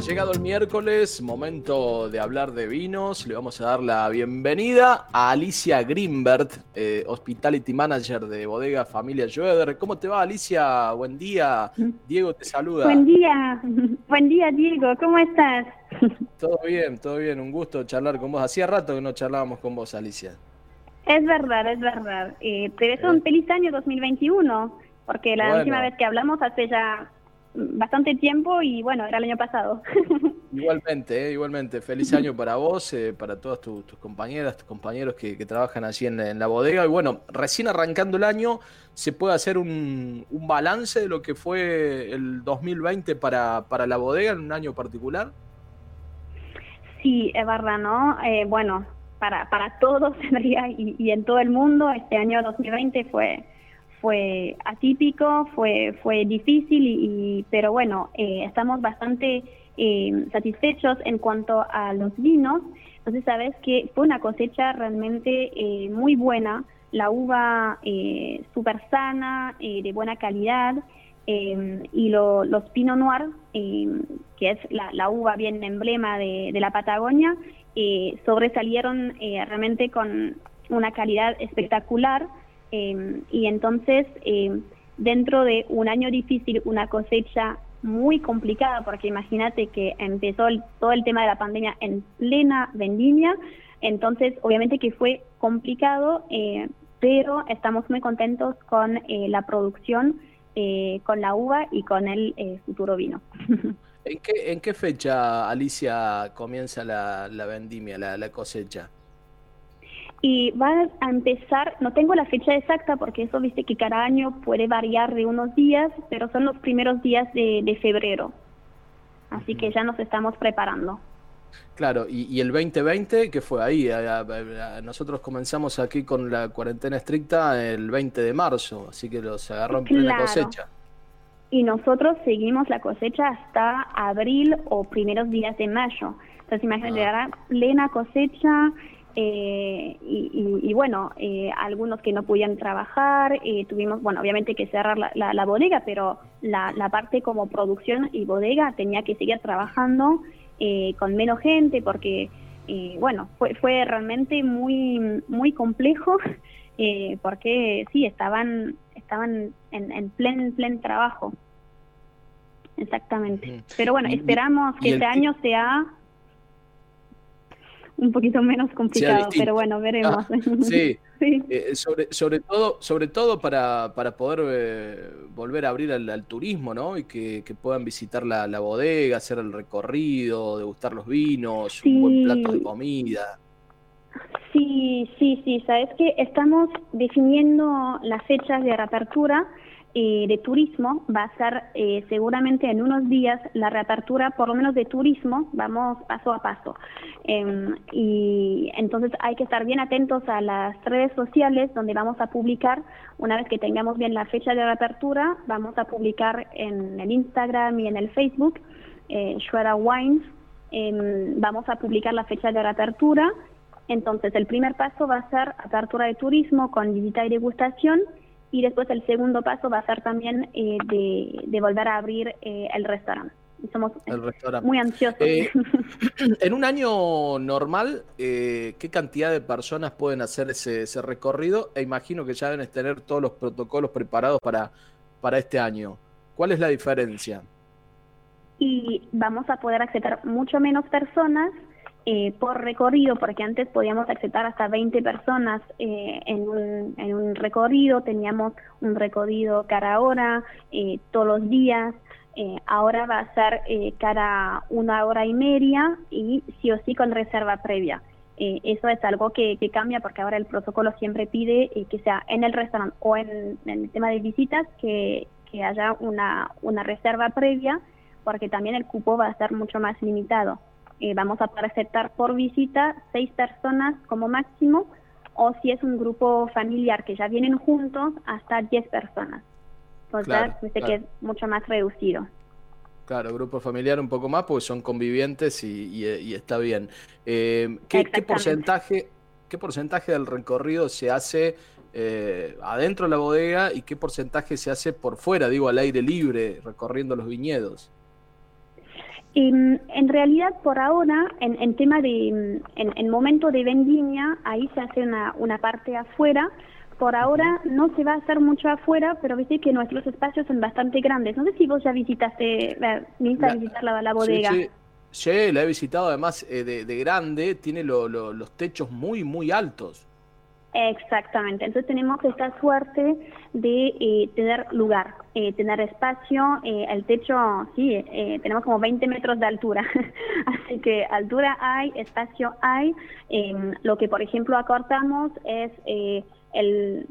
Llegado el miércoles, momento de hablar de vinos. Le vamos a dar la bienvenida a Alicia Greenbert, eh, Hospitality Manager de Bodega Familia Schroeder. ¿Cómo te va, Alicia? Buen día. Diego te saluda. Buen día. Buen día, Diego. ¿Cómo estás? Todo bien, todo bien. Un gusto charlar con vos. Hacía rato que no charlábamos con vos, Alicia. Es verdad, es verdad. Eh, te deseo un feliz año 2021, porque la última vez que hablamos hace ya bastante tiempo y bueno, era el año pasado. Igualmente, eh, igualmente. Feliz año para vos, eh, para todas tus, compañeras, tus compañeros que, trabajan allí en, la bodega. Y bueno, recién arrancando el año, ¿se puede hacer un, balance de lo que fue el 2020 para, para la bodega en un año particular? Sí, es verdad, ¿no? Eh, bueno, para, para todos y, y en todo el mundo, este año 2020 fue fue atípico, fue, fue difícil, y, pero bueno, eh, estamos bastante eh, satisfechos en cuanto a los vinos. Entonces, sabes que fue una cosecha realmente eh, muy buena, la uva súper sana, de buena calidad, y los Pinot Noir, que es la, uva bien emblema de, de la Patagonia, sobresalieron realmente con una calidad espectacular. Em, y entonces, em, dentro de un año difícil, una cosecha muy complicada, porque imagínate que empezó todo el tema de la pandemia en plena vendimia, entonces obviamente que fue complicado, eh, pero estamos muy contentos con eh, la producción, eh, con la uva y con el futuro vino. ¿En qué, ¿En qué fecha, Alicia, comienza la, vendimia, la cosecha? Y va a empezar, no tengo la fecha exacta porque eso viste que cada año puede variar de unos días, pero son los primeros días de, febrero. Así que ya nos estamos preparando. Claro, y, el 2020, que fue ahí? nosotros comenzamos aquí con la cuarentena estricta el 20 de marzo, así que los agarró en plena cosecha. Y nosotros seguimos la cosecha hasta abril o primeros días de mayo. Entonces imagínate, ah. plena cosecha, eh, y, bueno, eh, algunos que no podían trabajar, eh, tuvimos, bueno, obviamente que cerrar la, bodega, pero la, parte como producción y bodega tenía que seguir trabajando con menos gente porque, bueno, fue, fue realmente muy, muy complejo porque sí, estaban, estaban en, en plen, plen trabajo. Exactamente. Pero bueno, esperamos que este año sea un poquito menos complicado, pero bueno, veremos. Ah, sí, eh, sobre, sobre todo, sobre todo para, para poder eh, volver a abrir al, turismo, ¿no? Y que, puedan visitar la, bodega, hacer el recorrido, degustar los vinos, un buen plato de comida. Sí, sí, sí, sabes que estamos definiendo las fechas de reapertura eh, de turismo va a ser eh, seguramente en unos días la reapertura, por lo menos de turismo, vamos paso a paso. Em, y entonces hay que estar bien atentos a las redes sociales donde vamos a publicar, una vez que tengamos bien la fecha de reapertura, vamos a publicar en el Instagram y en el Facebook, eh, Wines, em, vamos a publicar la fecha de reapertura. Entonces el primer paso va a ser apertura de turismo con visita y degustación y después el segundo paso va a ser también eh, de, volver a abrir eh, el restaurante. somos muy ansiosos. Eh, en un año normal, ¿qué cantidad de personas pueden hacer ese, recorrido? E imagino que ya deben tener todos los protocolos preparados para, para este año. ¿Cuál es la diferencia? Y vamos a poder acceder mucho menos personas eh, por recorrido, porque antes podíamos aceptar hasta 20 personas eh, en, un, recorrido, teníamos un recorrido cada hora, eh, todos los días, ahora va a ser cada una hora y media y sí o sí con reserva previa. eso es algo que, cambia porque ahora el protocolo siempre pide que sea en el restaurante o en, el tema de visitas que, que haya una, una reserva previa porque también el cupo va a estar mucho más limitado. Eh, vamos a poder aceptar por visita seis personas como máximo o si es un grupo familiar que ya vienen juntos, hasta 10 personas. Entonces, dice que es mucho más reducido. Claro, grupo familiar un poco más, porque son convivientes y, está bien. Eh, ¿qué, porcentaje, ¿Qué porcentaje del recorrido se hace eh, adentro de la bodega y qué porcentaje se hace por fuera, digo, al aire libre, recorriendo los viñedos? En, en realidad, por ahora, en, en tema de, en, en, momento de vendimia, ahí se hace una, una parte afuera, por ahora no se va a hacer mucho afuera, pero viste que nuestros espacios son bastante grandes. No sé si vos ya visitaste, viniste a visitar la, bodega. Sí, sí. la he visitado además eh, de, grande, tiene los techos muy, muy altos. Exactamente, entonces tenemos esta suerte de eh, tener lugar, eh, tener espacio, el techo, sí, tenemos como 20 metros de altura, así que altura hay, espacio hay, em, lo que por ejemplo acortamos es el,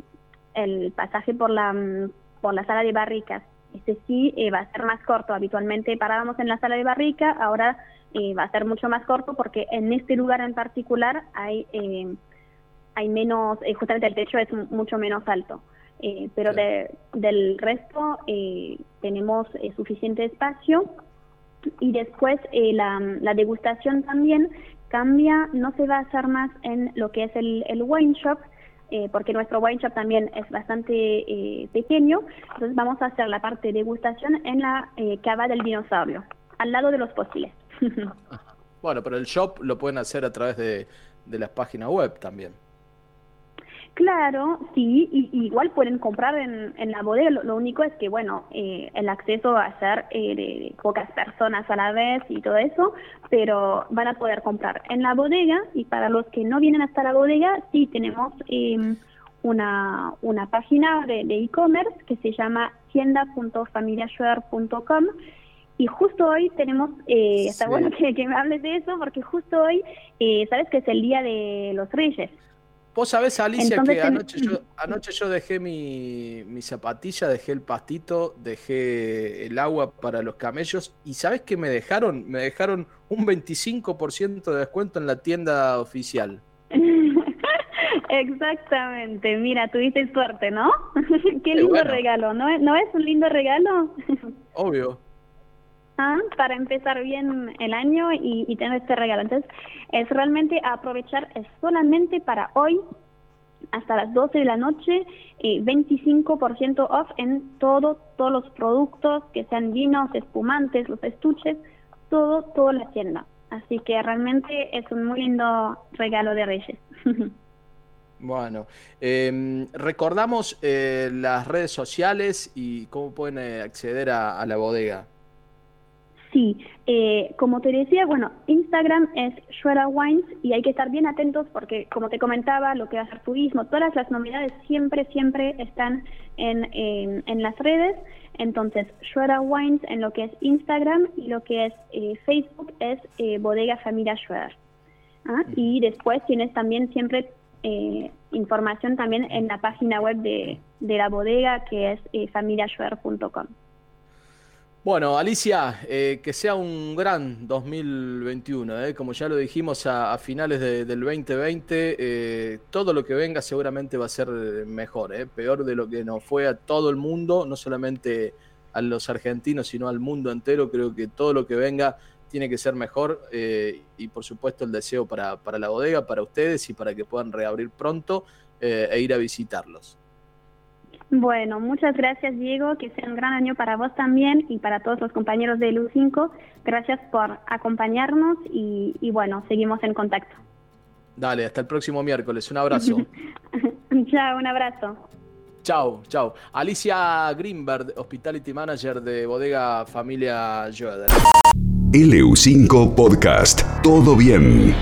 el pasaje por la, por la sala de barricas. Este sí eh, va a ser más corto. Habitualmente parábamos en la sala de barrica, ahora eh, va a ser mucho más corto porque en este lugar en particular hay, eh, hay menos, justamente el techo es mucho menos alto. Pero del resto tenemos suficiente espacio y después la, la degustación también cambia, no se va a hacer más en lo que es el, el wine shop, eh, porque nuestro wine shop también es bastante eh, pequeño, entonces vamos a hacer la parte de degustación en la eh, cava del dinosaurio, al lado de los fósiles. bueno, pero el shop lo pueden hacer a través de, de las páginas web también. Claro, sí, y, igual pueden comprar en, en la bodega, lo, único es que, bueno, eh, el acceso va a ser eh, de, pocas personas a la vez y todo eso, pero van a poder comprar en la bodega. Y para los que no vienen hasta la bodega, sí tenemos em, una, una página de e-commerce que se llama tienda.familiashuer.com y justo hoy tenemos, eh, está bueno que, que, me hables de eso, porque justo hoy, eh, sabes que es el Día de los Reyes. Vos sabés, Alicia, que anoche yo, anoche yo dejé mi, mi, zapatilla, dejé el pastito, dejé el agua para los camellos y ¿sabés qué me dejaron? Me dejaron un 25% de descuento en la tienda oficial. Exactamente, mira, tuviste suerte, ¿no? qué lindo regalo, ¿no? ¿no es un lindo regalo? Obvio. Ah, para empezar bien el año y, tener este regalo. Entonces, es realmente aprovechar, es solamente para hoy, hasta las 12 de la noche, eh, 25% off en todo, todos los productos, que sean vinos, espumantes, los estuches, todo, toda la tienda. Así que realmente es un muy lindo regalo de Reyes. Bueno, em, recordamos eh, las redes sociales y cómo pueden eh, acceder a la bodega. Sí, eh, como te decía, bueno, Instagram es Shredder Wines y hay que estar bien atentos porque, como te comentaba, lo que va a ser turismo, todas las novedades siempre, siempre están en, en, las redes. Entonces, Shredder Wines en lo que es Instagram y lo que es eh, Facebook es eh, Bodega Familia Schroeder. ¿ah? Y después tienes también siempre información también en la página web de, de la bodega que es familiaschwer.com. Bueno, Alicia, eh, que sea un gran 2021. Eh. Como ya lo dijimos a, finales del 2020, eh, todo lo que venga seguramente va a ser mejor, peor de lo que nos fue a todo el mundo, no solamente a los argentinos, sino al mundo entero. Creo que todo lo que venga tiene que ser mejor y por supuesto el deseo para, para la bodega, para ustedes y para que puedan reabrir pronto e ir a visitarlos. Bueno, muchas gracias Diego, que sea un gran año para vos también y para todos los compañeros de LU5. Gracias por acompañarnos y, bueno, seguimos en contacto. Dale, hasta el próximo miércoles. Un abrazo. chao, un abrazo. Chao, chao. Alicia Greenberg, Hospitality Manager de Bodega Familia Joder. LU5 Podcast. Todo bien.